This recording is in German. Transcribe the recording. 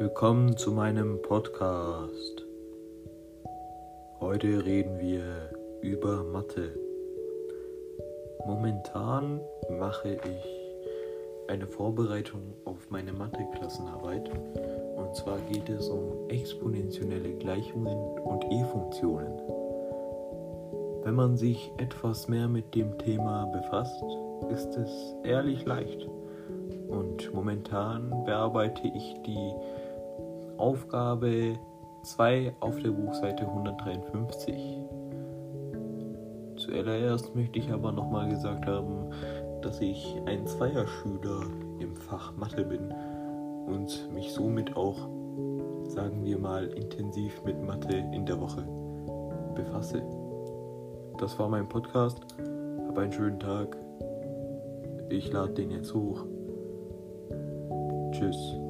Willkommen zu meinem Podcast. Heute reden wir über Mathe. Momentan mache ich eine Vorbereitung auf meine Mathe-Klassenarbeit. Und zwar geht es um exponentielle Gleichungen und E-Funktionen. Wenn man sich etwas mehr mit dem Thema befasst, ist es ehrlich leicht. Und momentan bearbeite ich die Aufgabe 2 auf der Buchseite 153. Zuallererst möchte ich aber nochmal gesagt haben, dass ich ein Zweierschüler im Fach Mathe bin und mich somit auch, sagen wir mal, intensiv mit Mathe in der Woche befasse. Das war mein Podcast. Hab einen schönen Tag. Ich lade den jetzt hoch. Tschüss.